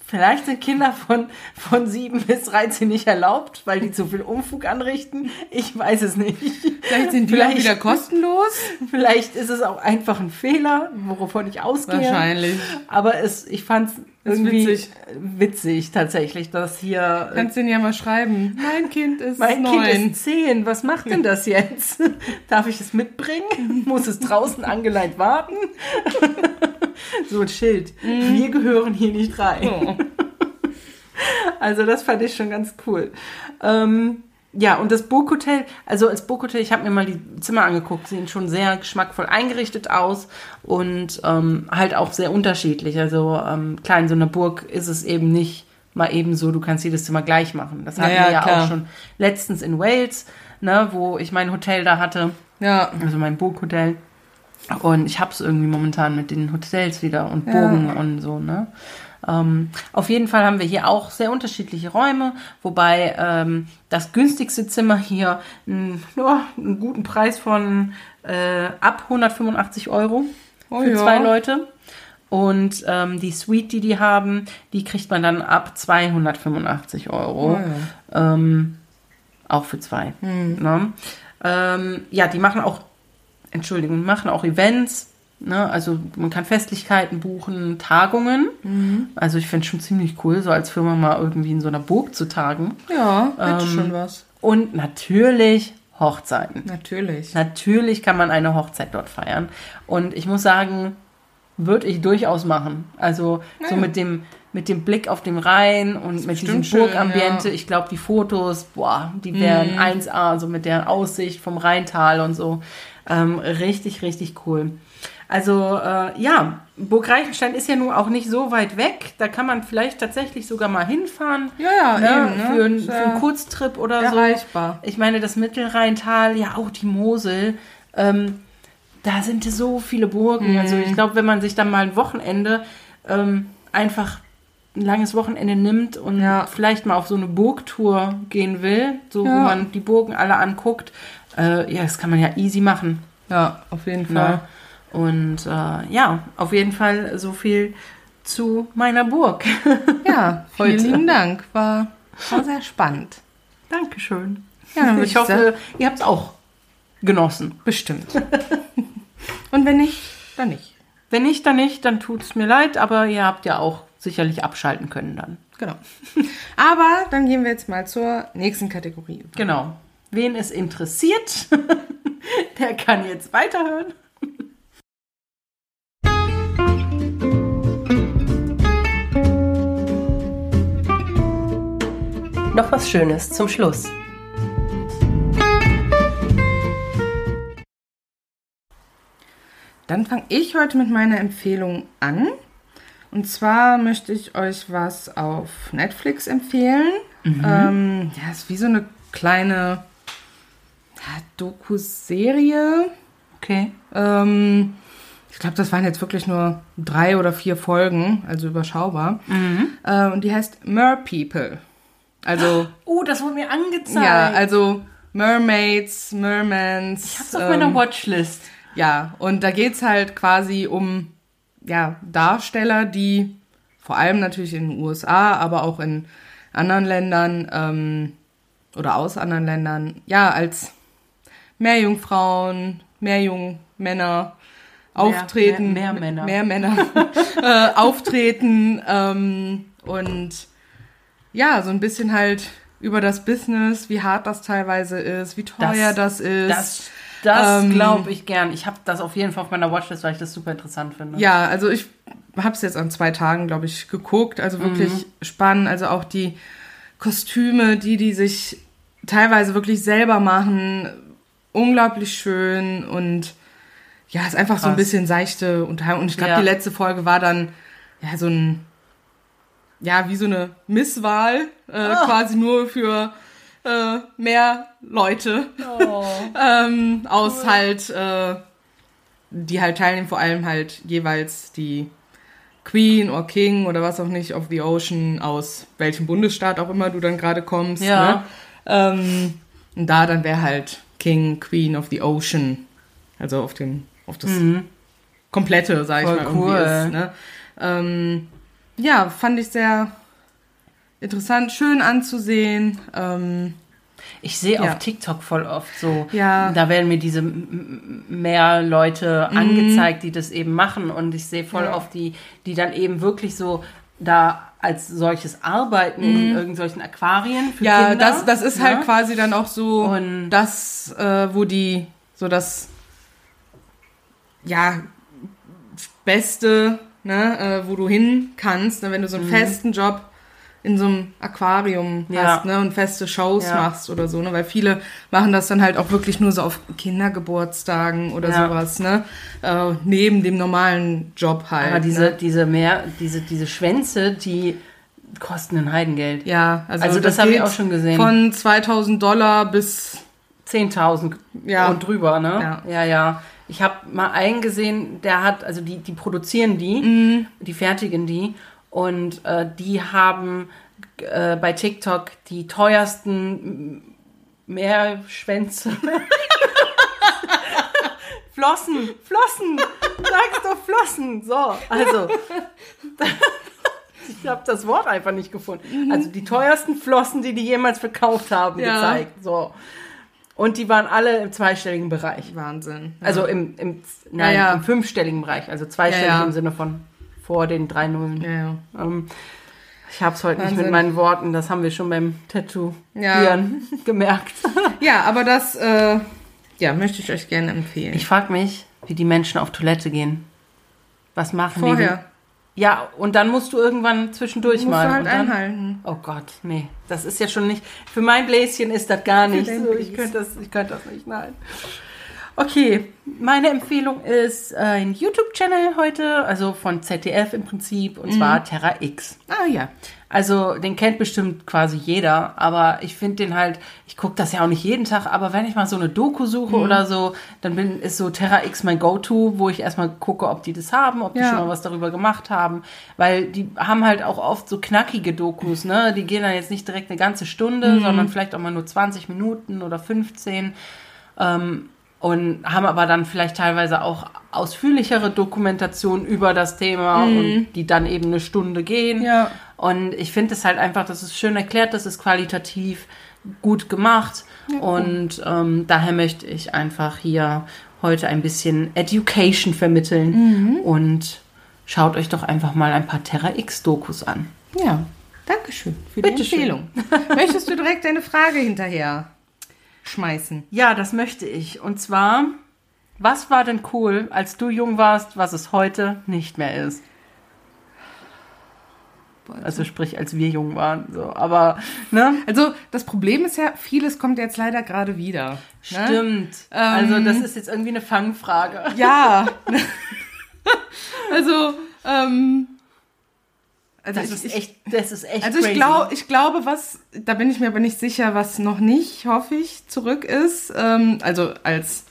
Vielleicht sind Kinder von, von 7 bis 13 nicht erlaubt, weil die zu viel Umfug anrichten. Ich weiß es nicht. Vielleicht sind die Vielleicht- auch wieder kostenlos. Vielleicht ist es auch einfach ein Fehler, wovon ich ausgehe. Wahrscheinlich. Aber es, ich fand es irgendwie witzig. witzig. tatsächlich, dass hier äh, Kannst du denen ja mal schreiben. Mein Kind ist mein neun. Kind ist 10. Was macht denn das jetzt? Darf ich es mitbringen? Muss es draußen angeleint warten? so ein Schild. Wir gehören hier nicht rein. Oh. Also das fand ich schon ganz cool. Ähm, ja, und das Burghotel, also als Burghotel, ich habe mir mal die Zimmer angeguckt, sehen schon sehr geschmackvoll eingerichtet aus und ähm, halt auch sehr unterschiedlich. Also ähm, klar, in so einer Burg ist es eben nicht mal eben so, du kannst jedes Zimmer gleich machen. Das hatten Ja, wir ja klar. auch schon letztens in Wales, ne, wo ich mein Hotel da hatte, Ja. also mein Burghotel. Und ich hab's irgendwie momentan mit den Hotels wieder und Ja. Burgen und so, ne? Ähm, auf jeden Fall haben wir hier auch sehr unterschiedliche Räume, wobei ähm, das günstigste Zimmer hier n- ja, einen guten Preis von äh, ab 185 Euro Oh für ja. zwei Leute. Und ähm, die Suite, die die haben, die kriegt man dann ab 285 Euro. Oh ja. Ähm, auch für zwei. Hm. Ne? Ähm, ja, die machen auch, Entschuldigung, machen auch Events. Ne? Also man kann Festlichkeiten buchen, Tagungen. Mhm. Also ich finde schon ziemlich cool, so als Firma mal irgendwie in so einer Burg zu tagen. Ja, hätte Ähm, schon was. Und natürlich Hochzeiten. Natürlich. Natürlich kann man eine Hochzeit dort feiern. Und ich muss sagen, würde ich durchaus machen. Also so Ja. mit dem mit dem Blick auf den Rhein und mit diesem Burgambiente. ja. Ich glaube, die Fotos, boah, die wären 1A, so mit der Aussicht vom Rheintal und so. Ähm, richtig, richtig cool. Also äh, ja, Burg Reichenstein ist ja nun auch nicht so weit weg. Da kann man vielleicht tatsächlich sogar mal hinfahren. Ja, ja, ne, eben, ne? für, einen- Ist für einen Kurztrip oder so. Erreichbar. Ich meine, das Mittelrheintal, ja auch die Mosel, ähm, da sind so viele Burgen. Also Mhm. ich glaube, wenn man sich dann mal ein Wochenende ähm, einfach ein langes Wochenende nimmt und Ja. vielleicht mal auf so eine Burgtour gehen will, so wo Ja. man die Burgen alle anguckt, äh, ja, das kann man ja easy machen. Ja, auf jeden Ne? Fall. Und äh, ja, auf jeden Fall so viel zu meiner Burg. Ja, vielen lieben Dank. War, war sehr spannend. Dankeschön. Ja, würde ich hoffe, ihr habt es auch genossen. Bestimmt. Und wenn nicht, dann nicht. Wenn nicht, dann nicht, dann tut es mir leid, aber ihr habt ja auch sicherlich abschalten können dann. Genau. Aber dann gehen wir jetzt mal zur nächsten Kategorie. über. Genau. Wen es interessiert, der kann jetzt weiterhören. noch was Schönes zum Schluss. Dann fange ich heute mit meiner Empfehlung an. Und zwar möchte ich euch was auf Netflix empfehlen. Ähm, ja, ist wie so eine kleine Doku-Serie. Okay. Ähm, ich glaube, das waren jetzt wirklich nur drei oder vier Folgen, also überschaubar. Äh, und die heißt Mer People. Also, Oh, das wurde mir angezeigt. ja, also Mermaids, Mermans. ich hab's auf meiner Watchlist. Ja, und da geht's halt quasi um ja, Darsteller, die vor allem natürlich in den USA, aber auch in anderen Ländern ähm, oder aus anderen Ländern, ja, als Meerjungfrauen, Meerjungmänner auftreten. mehr- mehr Männer. Mehr Männer äh, auftreten ähm, und ja, so ein bisschen halt über das Business, wie hart das teilweise ist, wie teuer das, ist. Das, das Ähm, glaube ich gern. Ich habe das auf jeden Fall auf meiner Watchlist, weil ich das super interessant finde. Ja, also ich habe es jetzt an zwei Tagen, glaube ich, geguckt. Also wirklich Mhm. spannend. Also auch die Kostüme, die die sich teilweise wirklich selber machen, unglaublich schön und ja, ist einfach so ein Krass. bisschen seichte Unterhaltung. Und ich glaube, Ja. die letzte Folge war dann ja so ein ja wie so eine Misswahl äh, Ah. quasi nur für äh, mehr Leute Oh. ähm, aus halt, äh, die halt teilnehmen, vor allem halt jeweils die Queen oder King oder was auch nicht of the Ocean, aus welchem Bundesstaat auch immer du dann gerade kommst. Ja. Ne? Ähm, und da dann wäre halt King, Queen of the Ocean, also auf dem, auf das komplette, sag ich Voll mal, irgendwie cool. ist. Ne? Ähm, ja, fand ich sehr interessant, schön anzusehen. Ähm, Ich sehe Ja. auf TikTok voll oft so, Ja. da werden mir diese mehr Leute angezeigt, die das eben machen und ich sehe voll Mhm. Ja. oft die, die dann eben wirklich so da als solches arbeiten in irgendwelchen Aquarien für Mhm. Ja, Kinder. das, das ist halt ne? quasi dann auch so Und- das, äh, wo die, so das, ja, Beste, ne, äh, wo du hin kannst, ne, wenn du so einen festen Job in so einem Aquarium. Ja. hast, ne, und feste Shows Ja. machst oder so, ne, weil viele machen das dann halt auch wirklich nur so auf Kindergeburtstagen oder Ja. sowas, ne, äh, neben dem normalen Job halt. Aber diese, ne? diese mehr, diese, diese Schwänze, die kosten ein Heidengeld. ja, also, Also das habe ich auch schon gesehen. Von 2000 Dollar bis 10.000 Ja. und drüber, ne? Ja. ja. ja. Ich habe mal einen gesehen, der hat, also die, die produzieren die, Mhm. die fertigen die und äh, die haben äh, bei TikTok die teuersten Meerschwänze. Flossen, Flossen, sagst doch Flossen. So, also. Ich habe das Wort einfach nicht gefunden. Also die teuersten Flossen, die die jemals verkauft haben, Ja. gezeigt. So. Und die waren alle im zweistelligen Bereich. Wahnsinn. Ja. Also im, im, nein, Ja, im fünfstelligen Bereich. Also zweistellig im Sinne von vor den drei Nullen. ja, ja. Ähm, ich habe es heute nicht Wahnsinn. mit meinen Worten, das haben wir schon beim Tattoo Ja. gemerkt. ja, aber das äh, ja, möchte ich euch gerne empfehlen. Ich frage mich, wie die Menschen auf Toilette gehen. Was machen Vorher die? Ja, und dann musst du irgendwann zwischendurch musst mal. du halt dann, einhalten. Oh Gott, nee, das ist ja schon nicht. Für mein Bläschen ist das gar nicht. So, ich könnte das, ich könnte das nicht, nein. Okay, meine Empfehlung ist ein YouTube-Channel heute, also von ZDF im Prinzip, und zwar Terra X. Ah ja. Also den kennt bestimmt quasi jeder, aber ich finde den halt, ich gucke das ja auch nicht jeden Tag, aber wenn ich mal so eine Doku suche Mhm. oder so, dann bin, ist so Terra X mein Go-To, wo ich erstmal gucke, ob die das haben, ob die Ja. schon mal was darüber gemacht haben, weil die haben halt auch oft so knackige Dokus, ne? Die gehen dann jetzt nicht direkt eine ganze Stunde, Mhm. sondern vielleicht auch mal nur 20 Minuten oder 15 ähm, und haben aber dann vielleicht teilweise auch ausführlichere Dokumentationen über das Thema und die dann eben eine Stunde gehen. Mhm. Ja. Und ich finde es halt einfach, das ist schön erklärt, das ist qualitativ gut gemacht. Und ähm, daher möchte ich einfach hier heute ein bisschen Education vermitteln. Mhm. Und schaut euch doch einfach mal ein paar Terra X-Dokus an. Ja. Dankeschön für die Bitteschön. Empfehlung. Möchtest du direkt eine Frage hinterher schmeißen? Ja, das möchte ich. Und zwar, was war denn cool, als du jung warst, was es heute nicht mehr ist? bald. Also sprich, als wir jung waren. So. Aber, ne? Also das Problem ist ja, vieles kommt jetzt leider gerade wieder. Ne? Stimmt. also das ist jetzt irgendwie eine Fangfrage. Ja. also, ähm, also Das ich, ist echt, das ist echt Also ich, crazy. glaub, ich glaube, was, da bin ich mir aber nicht sicher, was noch nicht, hoffe ich, zurück ist. Ähm, also als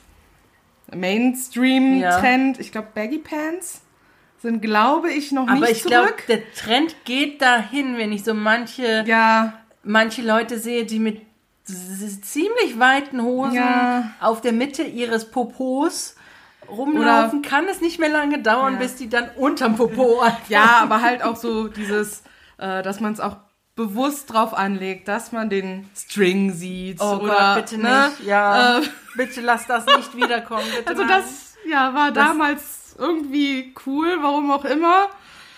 Mainstream-Trend, ich glaube, Baggy Pants sind, glaube ich, noch Aber nicht ich glaube, zurück. der Trend geht dahin, wenn ich so manche, ja, manche Leute sehe, die mit ziemlich weiten Hosen Ja. auf der Mitte ihres Popos rumlaufen, kann es nicht mehr lange dauern, Ja. bis die dann unterm Popo anfangen. ja, aber halt auch so dieses, äh, dass man es auch bewusst drauf anlegt, dass man den String sieht. Oh oder, Gott, bitte ne? nicht. Ja, Äh, bitte lass das nicht wiederkommen. Bitte Also nein. das ja, war damals irgendwie cool, warum auch immer.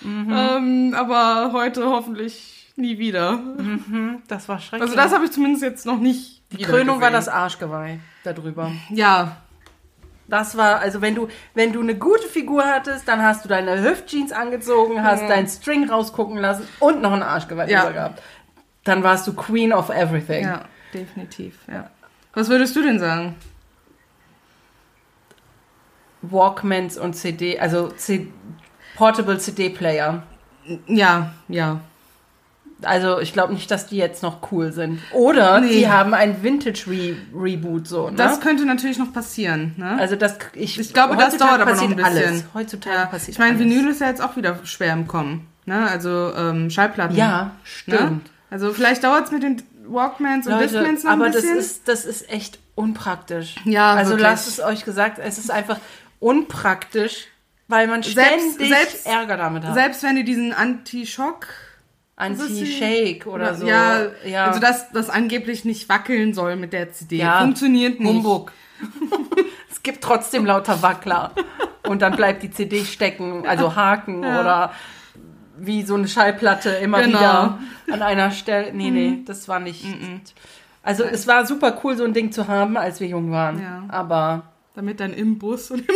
Mhm. Ähm, aber heute hoffentlich nie wieder. das war schrecklich. Also das habe ich zumindest jetzt noch nicht Die Krönung war gesehen. das Arschgeweih darüber. Ja, Das war, also wenn du, wenn du eine gute Figur hattest, dann hast du deine Hüftjeans angezogen, hast deinen String rausgucken lassen und noch ein Arschgeweih Ja. gehabt. Dann warst du Queen of Everything. ja, definitiv, ja. Was würdest du denn sagen? Walkmans und CD, also C Portable CD-Player. Ja, ja. Also ich glaube nicht, dass die jetzt noch cool sind. Oder Nee. die haben ein Vintage-Reboot so. Ne? Das könnte natürlich noch passieren, ne? also das, ich, ich glaube, das dauert aber noch ein bisschen. Alles. Heutzutage ja. passiert Ich meine. Vinyl ist ja jetzt auch wieder schwer im Kommen, ne? Also ähm, Schallplatten. Ja, Ne? stimmt. Also vielleicht dauert es mit den Walkmans und Leute, Discmans noch aber ein bisschen. das ist, das ist echt unpraktisch. Ja, Also wirklich. lasst es euch gesagt, es ist einfach unpraktisch, weil man Selbst- ständig selbst- Ärger damit hat. Selbst wenn die diesen Anti-Schock Anti-Shake oder so. Ja, ja. also dass das angeblich nicht wackeln soll mit der CD. Ja, Funktioniert nicht. Humbug. es gibt trotzdem lauter Wackler. Und dann bleibt die CD stecken, also Haken oder wie so eine Schallplatte immer Genau. wieder an einer Stelle. Nee, nee, das war nicht. Also es war super cool, so ein Ding zu haben, als wir jung waren. Ja. Aber Damit dann im Bus und im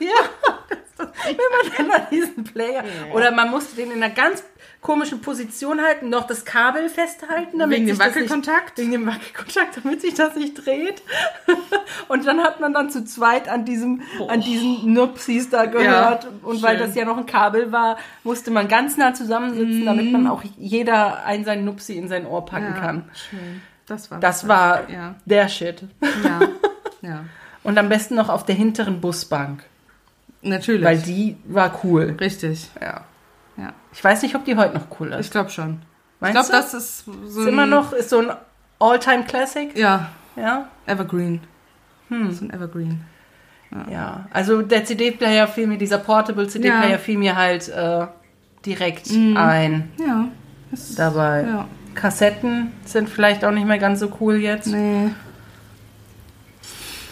Ja. Wenn man dann an diesen Player. Oder man musste den in einer ganz komischen Position halten, noch das Kabel festhalten, damit Wegen dem sich das Wackelkontakt? Nicht, wegen dem Wackelkontakt, damit sich das nicht dreht. Und dann hat man dann zu zweit an diesem, an diesen Nupsis da gehört. Und weil schön. das ja noch ein Kabel war, musste man ganz nah zusammensitzen, damit man auch jeder ein sein Nupsi in sein Ohr packen Ja, kann. Schön. Das war Das war Ja. der Shit. Ja. ja. Und am besten noch auf der hinteren Busbank. Natürlich. Weil die war cool. Richtig. Ja. Ja. Ich weiß nicht, ob die heute noch cool ist. Ich glaube schon. ich Meinst glaube, du? das ist so ist immer noch, ist so ein All-Time-Classic. Ja, Ja. Evergreen. Hm. So ein Evergreen. Ja. Also der CD-Player fiel mir, dieser Portable CD-Player Ja. fiel mir halt äh, direkt ein Ja. Ist, dabei. Ja. Kassetten sind vielleicht auch nicht mehr ganz so cool jetzt. Nee.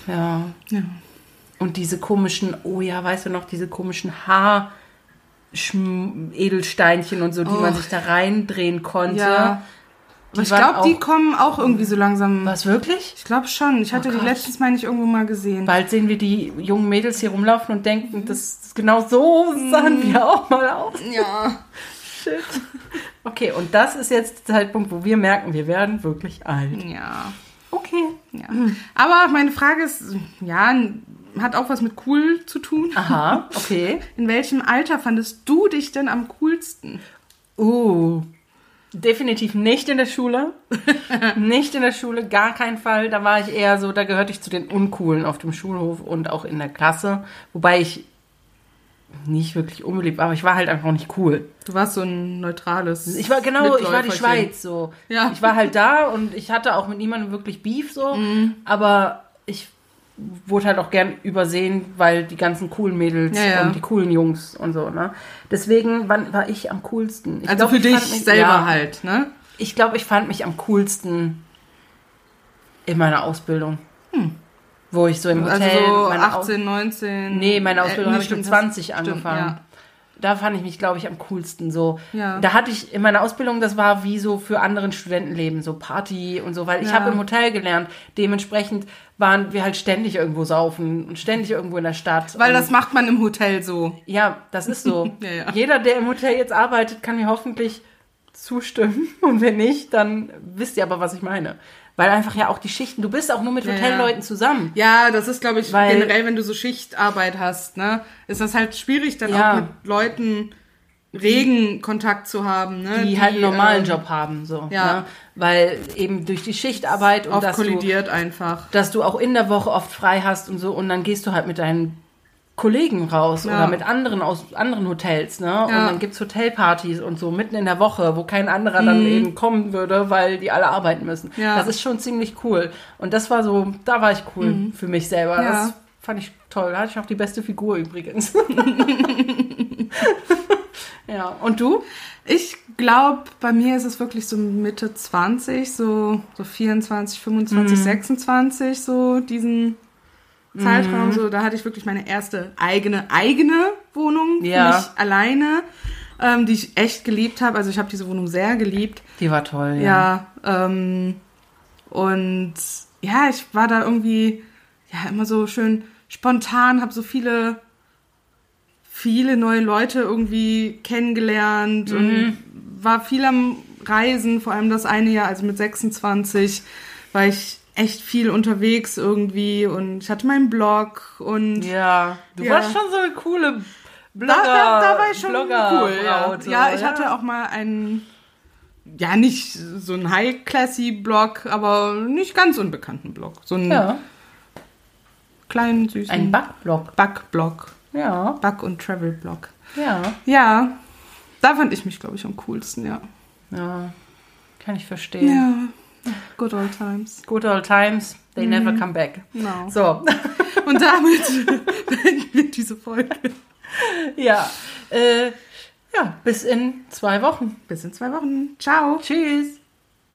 Ja. Ja. Und diese komischen, oh ja, weißt du noch, diese komischen Haar. Schm- Edelsteinchen und so, die man Oh. sich da reindrehen konnte. Ja. Aber ich glaube, die kommen auch irgendwie so langsam. Was wirklich? Ich glaube schon. Ich hatte die Gott. letztens, meine ich, irgendwo mal gesehen. Bald sehen wir die jungen Mädels hier rumlaufen und denken, das ist genau so sahen wir auch mal aus. Ja. Shit. Okay, und das ist jetzt der Zeitpunkt, wo wir merken, wir werden wirklich alt. Ja. Okay. ja. Aber meine Frage ist, ja, hat auch was mit cool zu tun. Aha, okay. In welchem Alter fandest du dich denn am coolsten? Uh. Definitiv nicht in der Schule. nicht in der Schule, gar keinen Fall. Da war ich eher so, da gehörte ich zu den Uncoolen auf dem Schulhof und auch in der Klasse. Wobei ich nicht wirklich unbeliebt war, aber ich war halt einfach nicht cool. Du warst so ein neutrales. Ich war genau, ich war die. Schweiz so. Ja. Ich war halt da und ich hatte auch mit niemandem wirklich Beef so, aber ich wurde halt auch gern übersehen, weil die ganzen coolen Mädels Ja, ja. und die coolen Jungs und so, ne? Deswegen wann war ich am coolsten. Ich Also glaub, für ich dich mich- selber ja, halt, ne? Ich glaube, ich fand mich am coolsten in meiner Ausbildung. Wo ich so im Hotel Also so meine Aus- 18, 19. Nee, meine Ausbildung Äh, habe ich mit stimmt, hast- 20 stimmt, angefangen. Da fand ich mich, glaube ich, am coolsten so. Da hatte ich in meiner Ausbildung, das war wie so für anderen Studentenleben, so Party und so, weil ich habe im Hotel gelernt. Dementsprechend waren wir halt ständig irgendwo saufen und ständig irgendwo in der Stadt. Weil das macht man im Hotel so. ja, das ist so. Ja, ja. Jeder, der im Hotel jetzt arbeitet, kann mir hoffentlich zustimmen. Und wenn nicht, dann wisst ihr aber, was ich meine. Weil einfach ja auch die Schichten, du bist auch nur mit Hotelleuten zusammen. Ja, das ist, glaube ich, Weil- generell, wenn du so Schichtarbeit hast, ne, ist das halt schwierig, dann Ja. auch mit Leuten regen Kontakt zu haben, ne? Die, halt einen normalen ähm, Job haben, so. ja. Ne? Weil eben durch die Schichtarbeit und Oft dass du, kollidiert einfach. dass du auch in der Woche oft frei hast und so und dann gehst du halt mit deinen Kollegen raus Ja. oder mit anderen aus anderen Hotels, ne? Und Ja. dann gibt's Hotelpartys und so mitten in der Woche, wo kein anderer dann eben kommen würde, weil die alle arbeiten müssen. Mhm. Ja. Das ist schon ziemlich cool. Und das war so, da war ich cool für mich selber. Mhm. Das fand ich toll. Da hatte ich auch die beste Figur übrigens. ja. Und du? Ich glaube, bei mir ist es wirklich so Mitte 20, so, so 24, 25, Mhm. 26, so diesen Zeitraum. Mhm. So, da hatte ich wirklich meine erste eigene, eigene Wohnung Ja. für mich alleine, ähm, die ich echt geliebt habe. Also ich habe diese Wohnung sehr geliebt. Die war toll, Ja, ähm, und ja, ich war da irgendwie ja immer so schön spontan, habe so viele viele neue Leute irgendwie kennengelernt und war viel am Reisen, vor allem das eine Jahr, also mit 26, war ich echt viel unterwegs irgendwie und ich hatte meinen Blog und Ja, du Ja. warst schon so eine coole Blogger. da, da, da war ich schon Blogger cool. Ja. Braut, ja, ich hatte auch mal einen, ja, nicht so einen High-Classy-Blog, aber nicht ganz unbekannten Blog. So einen Ja, kleinen, süßen ein Backblog. Back-Blog. Ja, Back- und Travel-Blog. ja, Ja, da fand ich mich, glaube ich, am coolsten, ja. ja. Kann ich verstehen. Ja, good old times. Good old times, they never come back. Genau. So, Und damit beenden wir diese Folge. ja. Äh, ja, bis in zwei Wochen. Bis in zwei Wochen. Ciao. Tschüss.